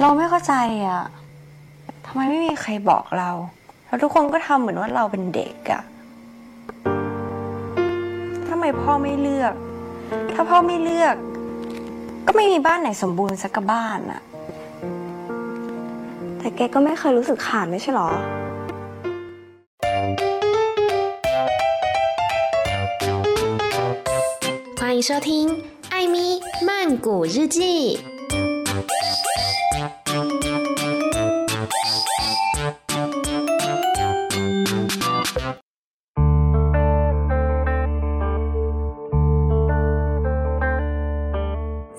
เราไม่เข้าใจอ่ะทำไมไม่มีใครบอกเรา แล้วทุกคนก็ทำเหมือนว่าเราเป็นเด็กอ่ะทำไมพ่อไม่เลือก ถ้าพ่อไม่เลือก ก็ไม่มีบ้านไหนสมบูรณ์สักบ้านอ่ะ แต่แกก็ไม่เคยรู้สึกขาดไม่ใช่หรอ 欢迎收听《艾咪曼谷日记》。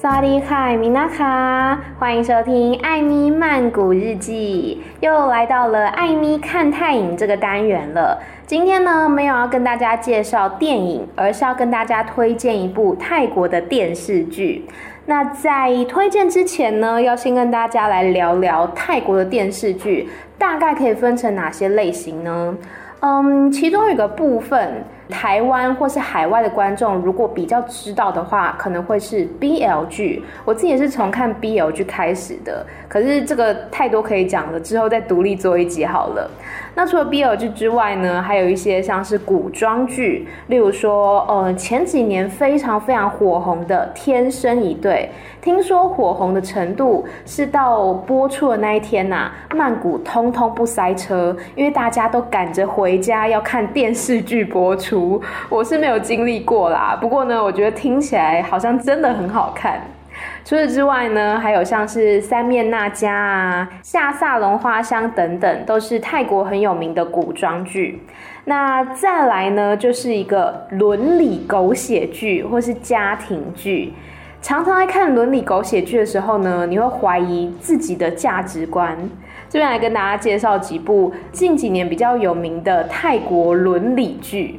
萨瓦迪卡，米娜卡，欢迎收听《艾咪曼谷日记》，又来到了艾咪看泰影这个单元了。今天呢，没有要跟大家介绍电影，而是要跟大家推荐一部泰国的电视剧。那在推荐之前呢，要先跟大家来聊聊泰国的电视剧大概可以分成哪些类型呢？嗯，其中有一个部分。台湾或是海外的观众，如果比较知道的话，可能会是 BL 剧。我自己也是从看 BL 剧开始的，可是这个太多可以讲了，之后再独立做一集好了。那除了 BL 剧之外呢，还有一些像是古装剧，例如说，呃，前几年非常非常火红的《天生一对》，听说火红的程度是到播出的那一天呐、曼谷通通不塞车，因为大家都赶着回家要看电视剧播出。我是没有经历过啦，不过呢，我觉得听起来好像真的很好看。除此之外呢，还有像是三面那家啊、夏萨龙花香等等，都是泰国很有名的古装剧。那再来呢，就是一个伦理狗血剧或是家庭剧。常常在看伦理狗血剧的时候呢，你会怀疑自己的价值观。这边来跟大家介绍几部近几年比较有名的泰国伦理剧。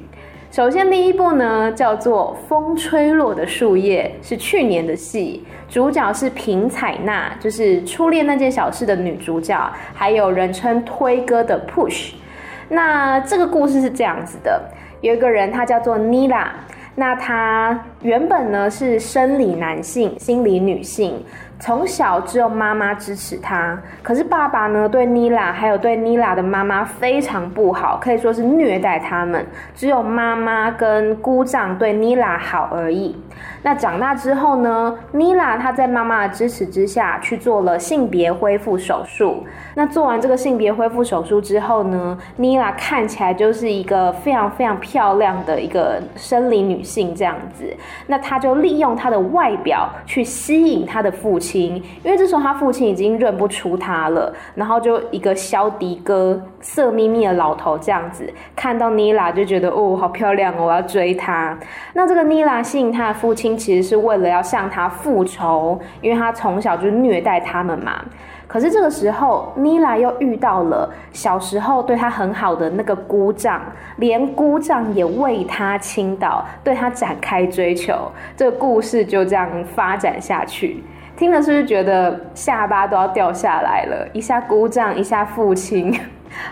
首先，第一部呢叫做《风吹落的树叶》，是去年的戏，主角是平采娜，就是《初恋那件小事》的女主角，还有人称推哥的 Push。那这个故事是这样子的：有一个人，他叫做妮拉，那他原本呢是生理男性，心理女性。从小只有妈妈支持他，可是爸爸呢，对妮拉还有对妮拉的妈妈非常不好，可以说是虐待他们。只有妈妈跟姑丈对妮拉好而已。那长大之后呢，妮拉她在妈妈的支持之下去做了性别恢复手术。那做完这个性别恢复手术之后呢，妮拉看起来就是一个非常非常漂亮的一个生理女性这样子。那她就利用她的外表去吸引她的父亲。因为这时候她父亲已经认不出她了，然后就一个肖迪哥、色眯眯的老头这样子，看到妮拉就觉得哦，好漂亮哦，我要追她。那这个妮拉吸引她的父父亲，其实是为了要向他复仇，因为他从小就虐待他们嘛。可是这个时候，妮拉又遇到了小时候对他很好的那个姑丈，连姑丈也为他倾倒，对他展开追求。这个故事就这样发展下去。听了是不是觉得下巴都要掉下来了？一下姑丈，一下父亲。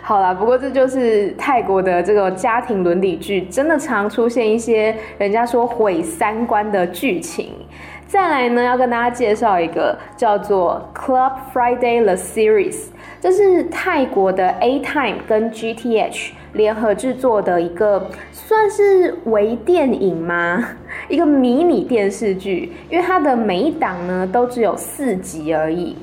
好啦，不过这就是泰国的这个家庭伦理剧，真的常出现一些人家说毁三观的剧情。再来呢，要跟大家介绍一个叫做《Club Friday The Series》，这是泰国的 A Time 跟 GTH 联合制作的一个，算是微电影吗？一个迷你电视剧，因为它的每一档呢都只有四集而已。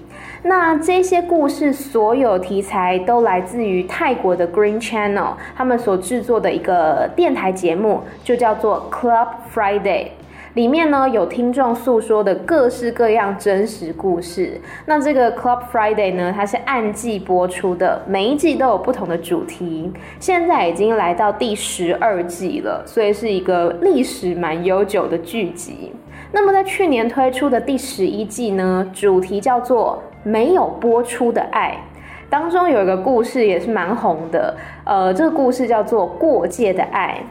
那这些故事所有题材都来自于泰国的 Green Channel，他们所制作的一个电台节目，就叫做 Club Friday。里面呢有听众诉说的各式各样真实故事。那这个 Club Friday 呢，它是按季播出的，每一季都有不同的主题。现在已经来到第十二季了，所以是一个历史蛮悠久的剧集。那么在去年推出的第十一季呢，主题叫做《没有播出的爱》，当中有一个故事也是蛮红的。呃，这个故事叫做《过界的爱》。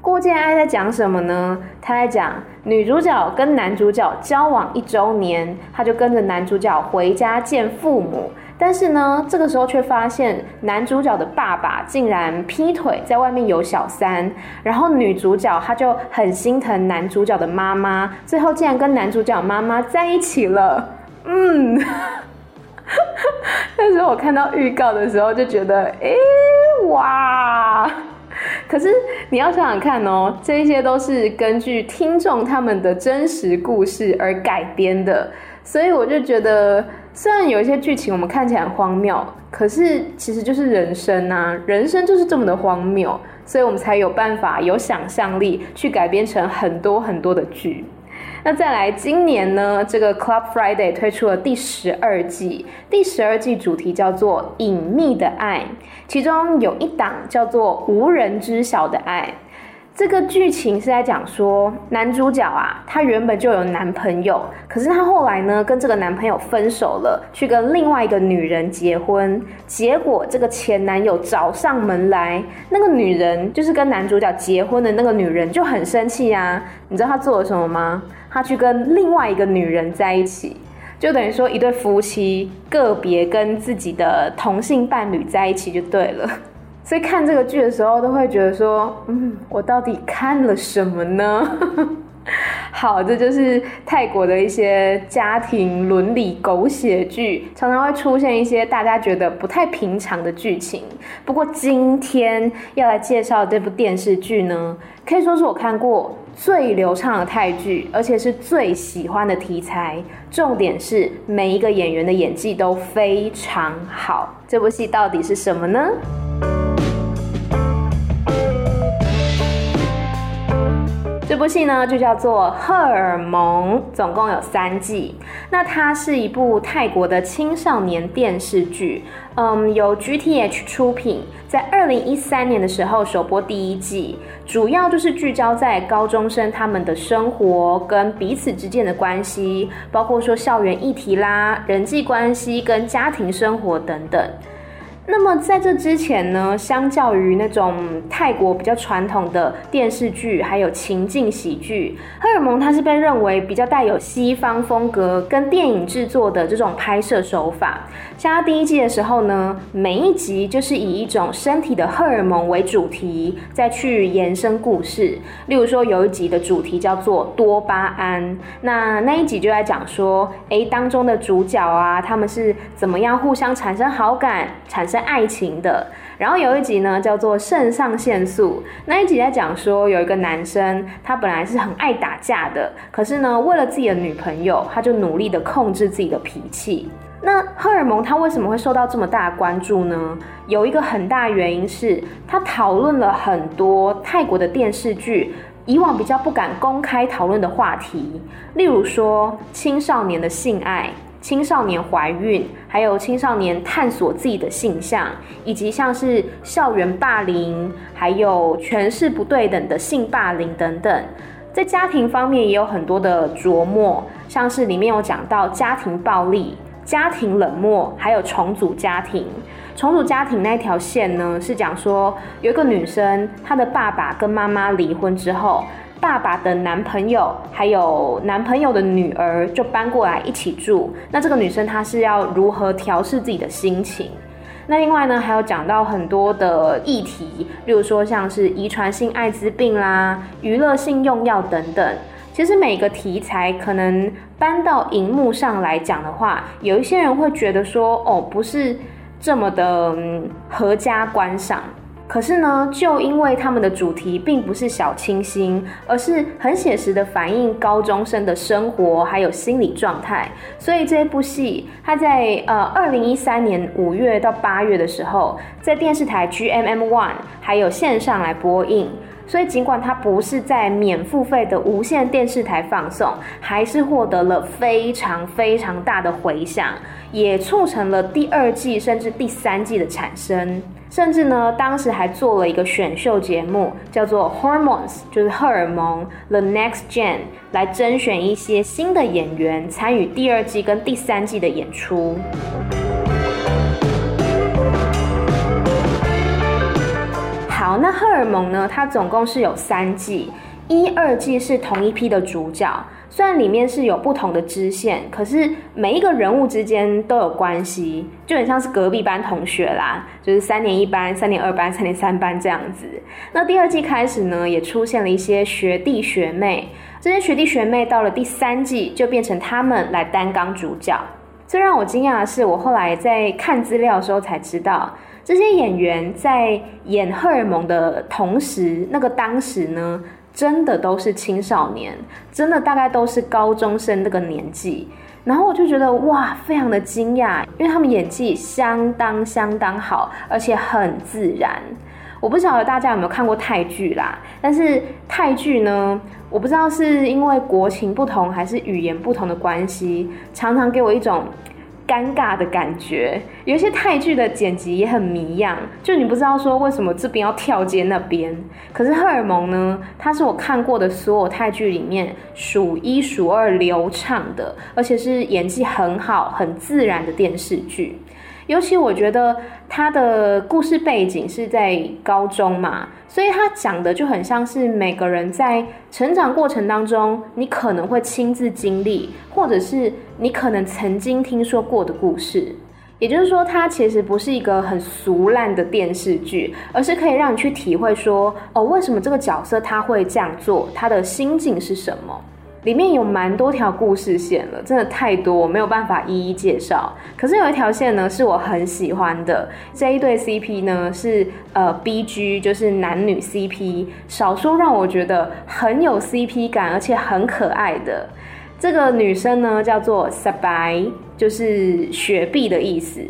过界爱在讲什么呢？他在讲女主角跟男主角交往一周年，他就跟着男主角回家见父母，但是呢，这个时候却发现男主角的爸爸竟然劈腿，在外面有小三，然后女主角她就很心疼男主角的妈妈，最后竟然跟男主角妈妈在一起了。嗯，那时候我看到预告的时候就觉得，哎，哇！可是你要想想看哦，这些都是根据听众他们的真实故事而改编的，所以我就觉得，虽然有一些剧情我们看起来很荒谬，可是其实就是人生啊，人生就是这么的荒谬，所以我们才有办法有想象力去改编成很多很多的剧。那再来，今年呢，这个 Club Friday 推出了第十二季，第十二季主题叫做《隐秘的爱》，其中有一档叫做《无人知晓的爱》。这个剧情是在讲说，男主角啊，他原本就有男朋友，可是他后来呢，跟这个男朋友分手了，去跟另外一个女人结婚。结果这个前男友找上门来，那个女人就是跟男主角结婚的那个女人就很生气啊。你知道他做了什么吗？他去跟另外一个女人在一起，就等于说一对夫妻个别跟自己的同性伴侣在一起就对了。所以看这个剧的时候，都会觉得说，嗯，我到底看了什么呢？好，这就是泰国的一些家庭伦理狗血剧，常常会出现一些大家觉得不太平常的剧情。不过今天要来介绍这部电视剧呢，可以说是我看过最流畅的泰剧，而且是最喜欢的题材。重点是每一个演员的演技都非常好。这部戏到底是什么呢？这部戏呢，就叫做《荷尔蒙》，总共有三季。那它是一部泰国的青少年电视剧，嗯，由 GTH 出品，在二零一三年的时候首播第一季，主要就是聚焦在高中生他们的生活跟彼此之间的关系，包括说校园议题啦、人际关系跟家庭生活等等。那么在这之前呢，相较于那种泰国比较传统的电视剧，还有情境喜剧，《荷尔蒙》它是被认为比较带有西方风格跟电影制作的这种拍摄手法。像它第一季的时候呢，每一集就是以一种身体的荷尔蒙为主题，再去延伸故事。例如说，有一集的主题叫做多巴胺，那那一集就在讲说，诶，当中的主角啊，他们是怎么样互相产生好感，产生。爱情的，然后有一集呢叫做肾上腺素，那一集在讲说有一个男生，他本来是很爱打架的，可是呢为了自己的女朋友，他就努力的控制自己的脾气。那荷尔蒙他为什么会受到这么大的关注呢？有一个很大原因是他讨论了很多泰国的电视剧以往比较不敢公开讨论的话题，例如说青少年的性爱。青少年怀孕，还有青少年探索自己的性向，以及像是校园霸凌，还有权势不对等的性霸凌等等，在家庭方面也有很多的琢磨，像是里面有讲到家庭暴力、家庭冷漠，还有重组家庭。重组家庭那条线呢，是讲说有一个女生，她的爸爸跟妈妈离婚之后。爸爸的男朋友还有男朋友的女儿就搬过来一起住。那这个女生她是要如何调试自己的心情？那另外呢，还有讲到很多的议题，例如说像是遗传性艾滋病啦、娱乐性用药等等。其实每个题材可能搬到荧幕上来讲的话，有一些人会觉得说，哦，不是这么的合家观赏。可是呢，就因为他们的主题并不是小清新，而是很写实的反映高中生的生活还有心理状态，所以这部戏它在呃二零一三年五月到八月的时候，在电视台 GMM One 还有线上来播映。所以尽管它不是在免付费的无线电视台放送，还是获得了非常非常大的回响，也促成了第二季甚至第三季的产生。甚至呢，当时还做了一个选秀节目，叫做 Hormones，就是荷尔蒙 The Next Gen，来甄选一些新的演员参与第二季跟第三季的演出。好，那荷尔蒙呢，它总共是有三季，一二季是同一批的主角。虽然里面是有不同的支线，可是每一个人物之间都有关系，就很像是隔壁班同学啦，就是三年一班、三年二班、三年三班这样子。那第二季开始呢，也出现了一些学弟学妹，这些学弟学妹到了第三季就变成他们来担纲主角。最让我惊讶的是，我后来在看资料的时候才知道，这些演员在演荷尔蒙的同时，那个当时呢，真的都是青少年，真的大概都是高中生那个年纪。然后我就觉得哇，非常的惊讶，因为他们演技相当相当好，而且很自然。我不晓得大家有没有看过泰剧啦，但是泰剧呢，我不知道是因为国情不同还是语言不同的关系，常常给我一种尴尬的感觉。有一些泰剧的剪辑也很迷样，就你不知道说为什么这边要跳接那边。可是《荷尔蒙》呢，它是我看过的所有泰剧里面数一数二流畅的，而且是演技很好、很自然的电视剧。尤其我觉得他的故事背景是在高中嘛，所以他讲的就很像是每个人在成长过程当中，你可能会亲自经历，或者是你可能曾经听说过的故事。也就是说，它其实不是一个很俗烂的电视剧，而是可以让你去体会说，哦，为什么这个角色他会这样做，他的心境是什么。里面有蛮多条故事线了，真的太多，我没有办法一一介绍。可是有一条线呢，是我很喜欢的。这一对 CP 呢，是呃 BG，就是男女 CP，少数让我觉得很有 CP 感，而且很可爱的。这个女生呢，叫做 Sabai，就是雪碧的意思。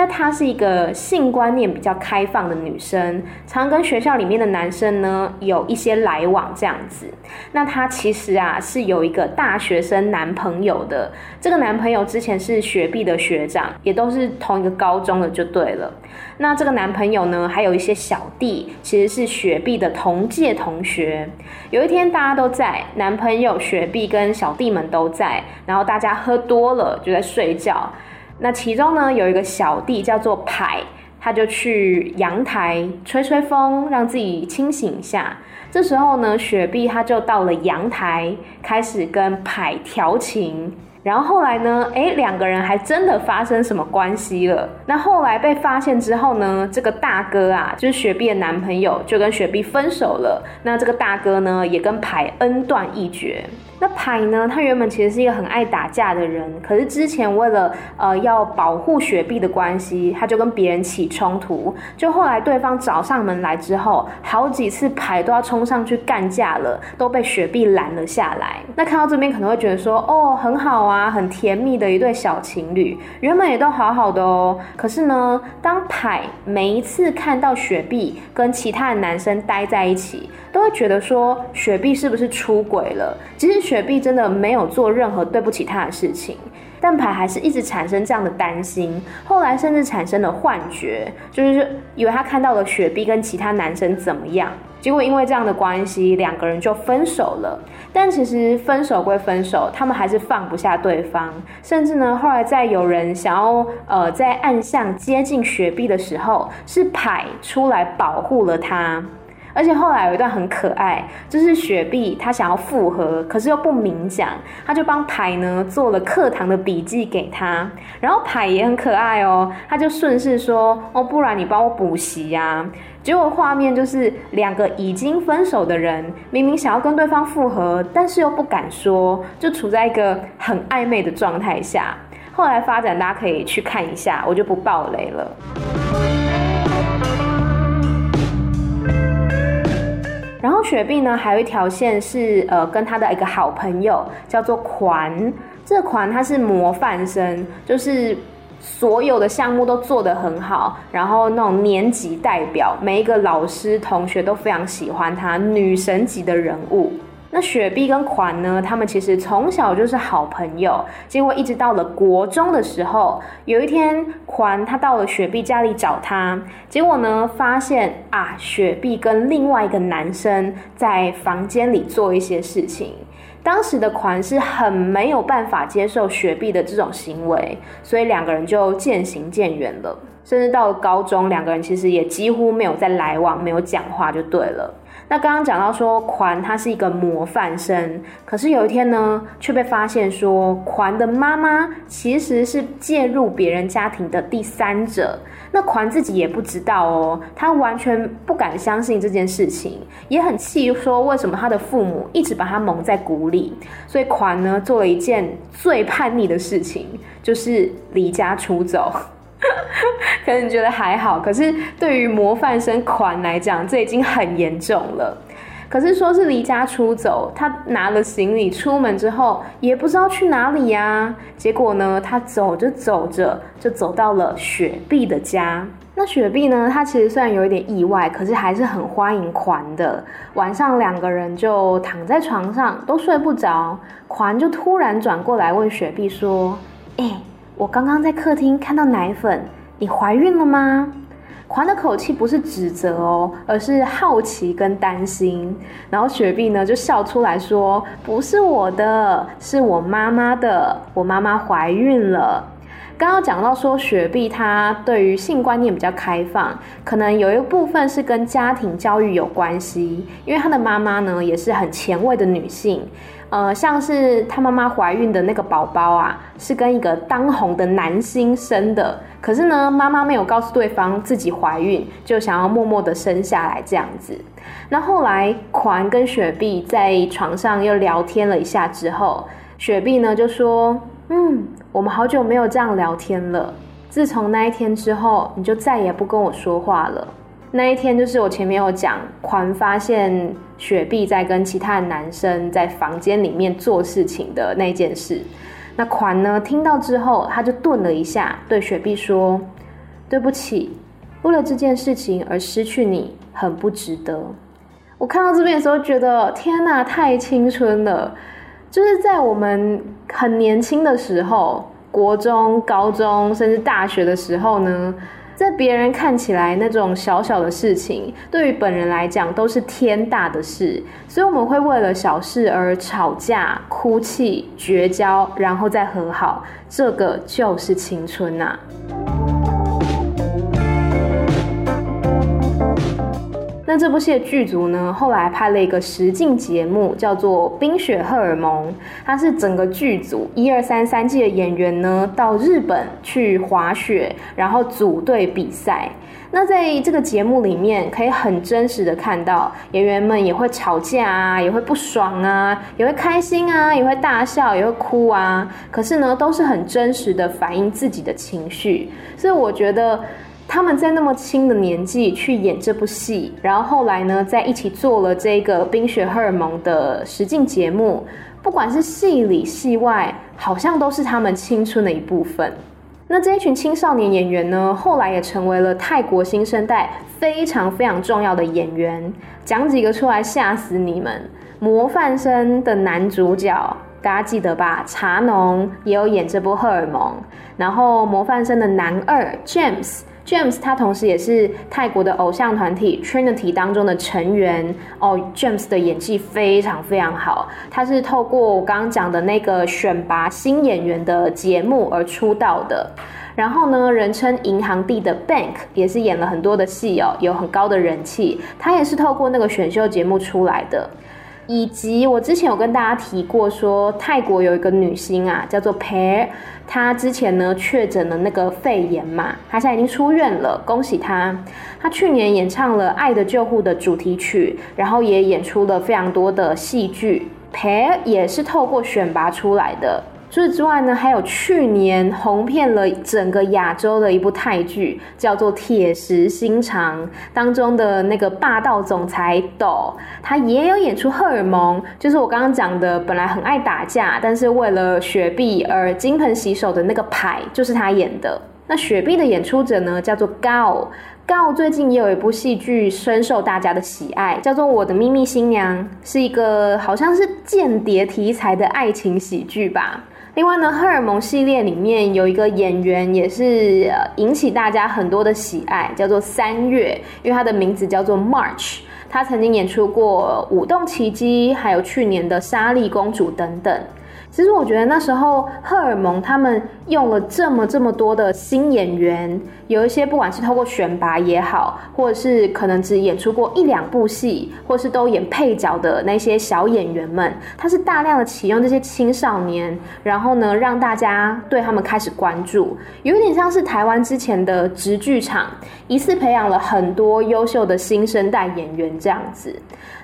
那她是一个性观念比较开放的女生，常跟学校里面的男生呢有一些来往这样子。那她其实啊是有一个大学生男朋友的，这个男朋友之前是雪碧的学长，也都是同一个高中的就对了。那这个男朋友呢还有一些小弟，其实是雪碧的同届同学。有一天大家都在，男朋友雪碧跟小弟们都在，然后大家喝多了就在睡觉。那其中呢，有一个小弟叫做派，他就去阳台吹吹风，让自己清醒一下。这时候呢，雪碧他就到了阳台，开始跟派调情。然后后来呢，诶，两个人还真的发生什么关系了。那后来被发现之后呢，这个大哥啊，就是雪碧的男朋友，就跟雪碧分手了。那这个大哥呢，也跟牌恩断义绝。那牌呢，他原本其实是一个很爱打架的人，可是之前为了呃要保护雪碧的关系，他就跟别人起冲突。就后来对方找上门来之后，好几次牌都要冲上去干架了，都被雪碧拦了下来。那看到这边可能会觉得说，哦，很好啊，很甜蜜的一对小情侣，原本也都好好的哦。可是呢，当凯每一次看到雪碧跟其他的男生待在一起，都会觉得说雪碧是不是出轨了？其实雪碧真的没有做任何对不起他的事情，但牌还是一直产生这样的担心。后来甚至产生了幻觉，就是以为他看到了雪碧跟其他男生怎么样。结果因为这样的关系，两个人就分手了。但其实分手归分手，他们还是放不下对方。甚至呢，后来在有人想要呃在暗巷接近雪碧的时候，是牌出来保护了他。而且后来有一段很可爱，就是雪碧她想要复合，可是又不明讲，他就帮凯呢做了课堂的笔记给他，然后凯也很可爱哦，他就顺势说哦，不然你帮我补习呀。结果画面就是两个已经分手的人，明明想要跟对方复合，但是又不敢说，就处在一个很暧昧的状态下。后来发展大家可以去看一下，我就不爆雷了。然后雪碧呢，还有一条线是呃，跟他的一个好朋友叫做款。这款他是模范生，就是所有的项目都做得很好，然后那种年级代表，每一个老师同学都非常喜欢他，女神级的人物。那雪碧跟款呢，他们其实从小就是好朋友，结果一直到了国中的时候，有一天款他到了雪碧家里找他，结果呢发现啊，雪碧跟另外一个男生在房间里做一些事情。当时的款是很没有办法接受雪碧的这种行为，所以两个人就渐行渐远了。甚至到了高中，两个人其实也几乎没有再来往，没有讲话就对了。那刚刚讲到说，款他是一个模范生，可是有一天呢，却被发现说，款的妈妈其实是介入别人家庭的第三者。那款自己也不知道哦，他完全不敢相信这件事情，也很气，说为什么他的父母一直把他蒙在鼓里。所以款呢，做了一件最叛逆的事情，就是离家出走。可能你觉得还好，可是对于模范生款来讲，这已经很严重了。可是说是离家出走，他拿了行李出门之后，也不知道去哪里呀、结果呢，他走着走着就走到了雪碧的家。那雪碧呢，他其实虽然有一点意外，可是还是很欢迎款的。晚上两个人就躺在床上都睡不着，款就突然转过来问雪碧说：“哎、”我刚刚在客厅看到奶粉，你怀孕了吗？狂的口气不是指责哦，而是好奇跟担心。然后雪碧呢就笑出来说：“不是我的，是我妈妈的，我妈妈怀孕了。”刚刚讲到说雪碧她对于性观念比较开放，可能有一部分是跟家庭教育有关系，因为她的妈妈呢也是很前卫的女性。呃，像是她妈妈怀孕的那个宝宝啊，是跟一个当红的男星生的。可是呢，妈妈没有告诉对方自己怀孕，就想要默默的生下来这样子。那后来，款跟雪碧在床上又聊天了一下之后，雪碧呢就说：“嗯，我们好久没有这样聊天了。自从那一天之后，你就再也不跟我说话了。”那一天就是我前面有讲，款发现雪碧在跟其他的男生在房间里面做事情的那件事。那款呢，听到之后，他就顿了一下，对雪碧说：“对不起，为了这件事情而失去你，很不值得。”我看到这边的时候，觉得天哪，太青春了！就是在我们很年轻的时候，国中、高中，甚至大学的时候呢。在别人看起来，那种小小的事情，对于本人来讲都是天大的事，所以我们会为了小事而吵架、哭泣、绝交，然后再和好。这个就是青春呐、啊。那这部戏的剧组呢，后来拍了一个实境节目，叫做《冰雪荷尔蒙》。它是整个剧组一二三三季的演员呢，到日本去滑雪，然后组队比赛。那在这个节目里面，可以很真实的看到演员们也会吵架啊，也会不爽啊，也会开心啊，也会大笑，也会哭啊。可是呢，都是很真实的反映自己的情绪。所以我觉得。他们在那么轻的年纪去演这部戏，然后后来呢，在一起做了这个《冰雪荷尔蒙》的实境节目，不管是戏里戏外，好像都是他们青春的一部分。那这一群青少年演员呢，后来也成为了泰国新生代非常非常重要的演员。讲几个出来吓死你们！模范生的男主角，大家记得吧？茶农也有演这部《荷尔蒙》，然后模范生的男二 James。James 他同时也是泰国的偶像团体 Trinity 当中的成员哦。James 的演技非常非常好，他是透过我刚刚讲的那个选拔新演员的节目而出道的。然后呢，人称银行弟的 Bank 也是演了很多的戏哦，有很高的人气。他也是透过那个选秀节目出来的。以及我之前有跟大家提过说，泰国有一个女星啊，叫做 Pair，她之前呢确诊了那个肺炎嘛，她现在已经出院了，恭喜她。她去年演唱了《爱的救护》的主题曲，然后也演出了非常多的戏剧。Pair 也是透过选拔出来的。除此之外呢，还有去年红遍了整个亚洲的一部泰剧，叫做《铁石心肠》当中的那个霸道总裁斗，他也有演出荷尔蒙，就是我刚刚讲的，本来很爱打架，但是为了雪碧而金盆洗手的那个牌，就是他演的。那雪碧的演出者呢，叫做 Gao。Gao 最近也有一部戏剧深受大家的喜爱，叫做《我的秘密新娘》，是一个好像是间谍题材的爱情喜剧吧。另外呢，荷尔蒙系列里面有一个演员也是引起大家很多的喜爱，叫做三月，因为他的名字叫做 March。他曾经演出过《舞动奇迹》，还有去年的《莎莉公主》等等。其实我觉得那时候荷尔蒙他们用了这么这么多的新演员，有一些不管是透过选拔也好，或者是可能只演出过一两部戏，或是都演配角的那些小演员们，他是大量的启用这些青少年，然后呢让大家对他们开始关注，有点像是台湾之前的直剧场，一次培养了很多优秀的新生代演员这样子。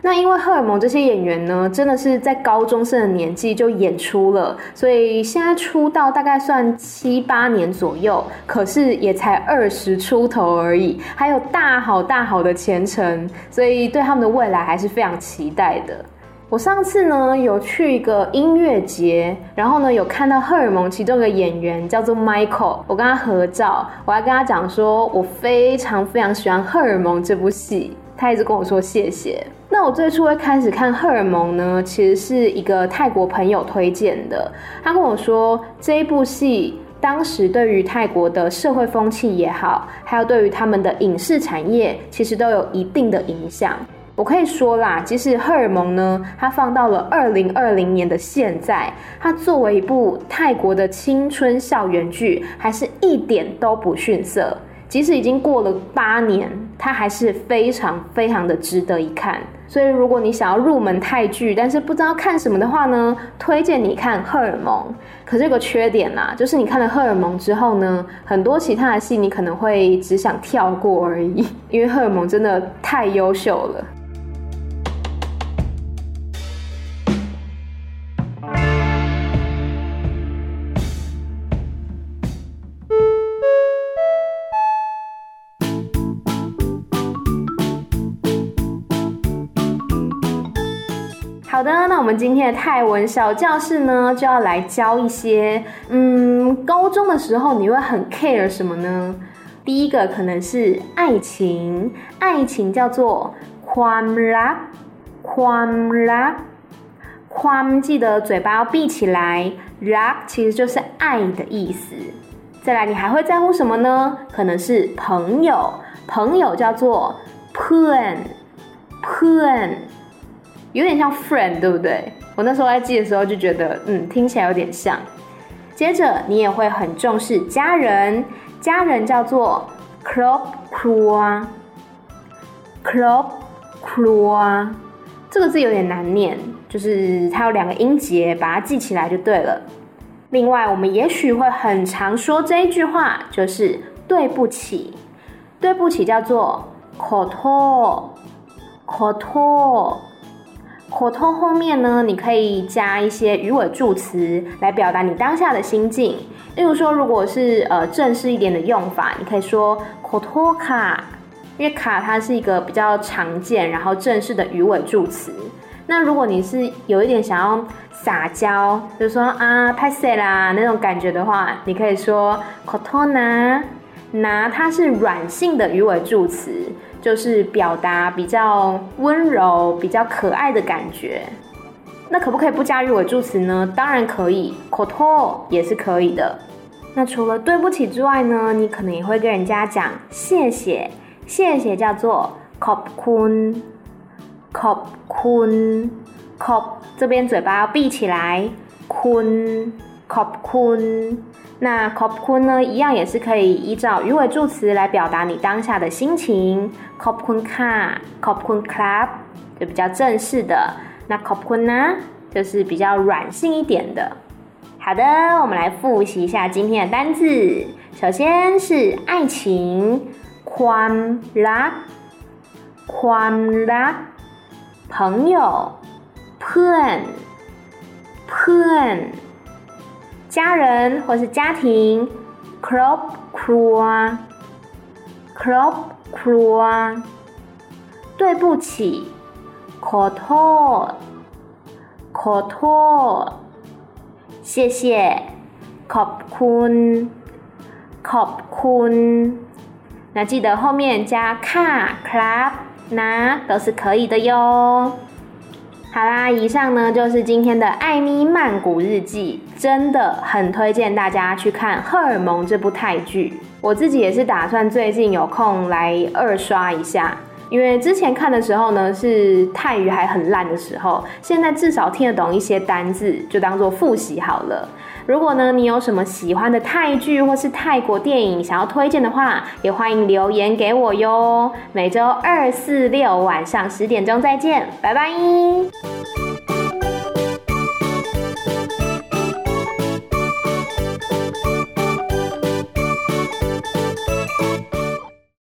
那因为荷尔蒙这些演员呢，真的是在高中生的年纪就演出了，所以现在出道大概算七八年左右，可是也才二十出头而已，还有大好大好的前程，所以对他们的未来还是非常期待的。我上次呢有去一个音乐节，然后呢有看到荷尔蒙其中一个演员叫做 Michael，我跟他合照，我还跟他讲说我非常非常喜欢荷尔蒙这部戏，他一直跟我说谢谢。那我最初会开始看荷尔蒙呢，其实是一个泰国朋友推荐的。他跟我说，这一部戏当时对于泰国的社会风气也好，还有对于他们的影视产业，其实都有一定的影响。我可以说啦，即使荷尔蒙呢，它放到了二零二零年的现在，它作为一部泰国的青春校园剧，还是一点都不逊色。即使已经过了八年，它还是非常非常的值得一看。所以，如果你想要入门泰剧，但是不知道看什么的话呢，推荐你看《荷尔蒙》。可是有个缺点啦，就是你看了《荷尔蒙》之后呢，很多其他的戏你可能会只想跳过而已，因为《荷尔蒙》真的太优秀了。我们今天的泰文小教室呢，就要来教一些，嗯，高中的时候你会很 care 什么呢？第一个可能是爱情，爱情叫做ความรัก，ความรัก，คว记得嘴巴要闭起来，รั其实就是爱的意思。再来，你还会在乎什么呢？可能是朋友，朋友叫做เพื่อน，เพื่อน。 有点像 friend，对不对？我那时候在记的时候就觉得，嗯，听起来有点像。接着你也会很重视家人，家人叫做 clop craw，clop craw，这个字有点难念，就是它有两个音节，把它记起来就对了。另外，我们也许会很常说这一句话，就是对不起，对不起叫做 koto，koto。口头后面呢，你可以加一些语尾助词来表达你当下的心境。例如说，如果是呃正式一点的用法，你可以说口头卡，因为卡它是一个比较常见然后正式的语尾助词。那如果你是有一点想要撒娇，就是说啊拍谢啦那种感觉的话，你可以说口头拿，拿它是软性的语尾助词。就是表达比较温柔、比较可爱的感觉。那可不可以不加语尾助词呢？当然可以，口头也是可以的。那除了对不起之外呢，你可能也会跟人家讲谢谢，谢谢叫做 kopkun，kopkun，kop 这边嘴巴要闭起来，“kun”，“khop。那 cop kun 呢，一样也是可以依照语尾助词来表达你当下的心情。cop kun ka，cop kun club 就比较正式的。那 cop kun 呢，就是比较软性一点的。好的，我们来复习一下今天的单字。首先是爱情，kuan la，kuan la。朋友，puen，puen。家人或是家庭 crop crop crop crop 对不起口头口头谢谢 cope coon cope coon 那记得后面加卡 club 拿都是可以的哟好啦，以上呢就是今天的艾咪曼谷日记，真的很推荐大家去看《荷尔蒙》这部泰剧。我自己也是打算最近有空来二刷一下。因为之前看的时候呢，是泰语还很烂的时候，现在至少听得懂一些单字，就当做复习好了。如果呢，你有什么喜欢的泰剧或是泰国电影想要推荐的话，也欢迎留言给我哟。每周二、四、六晚上十点钟再见，拜拜。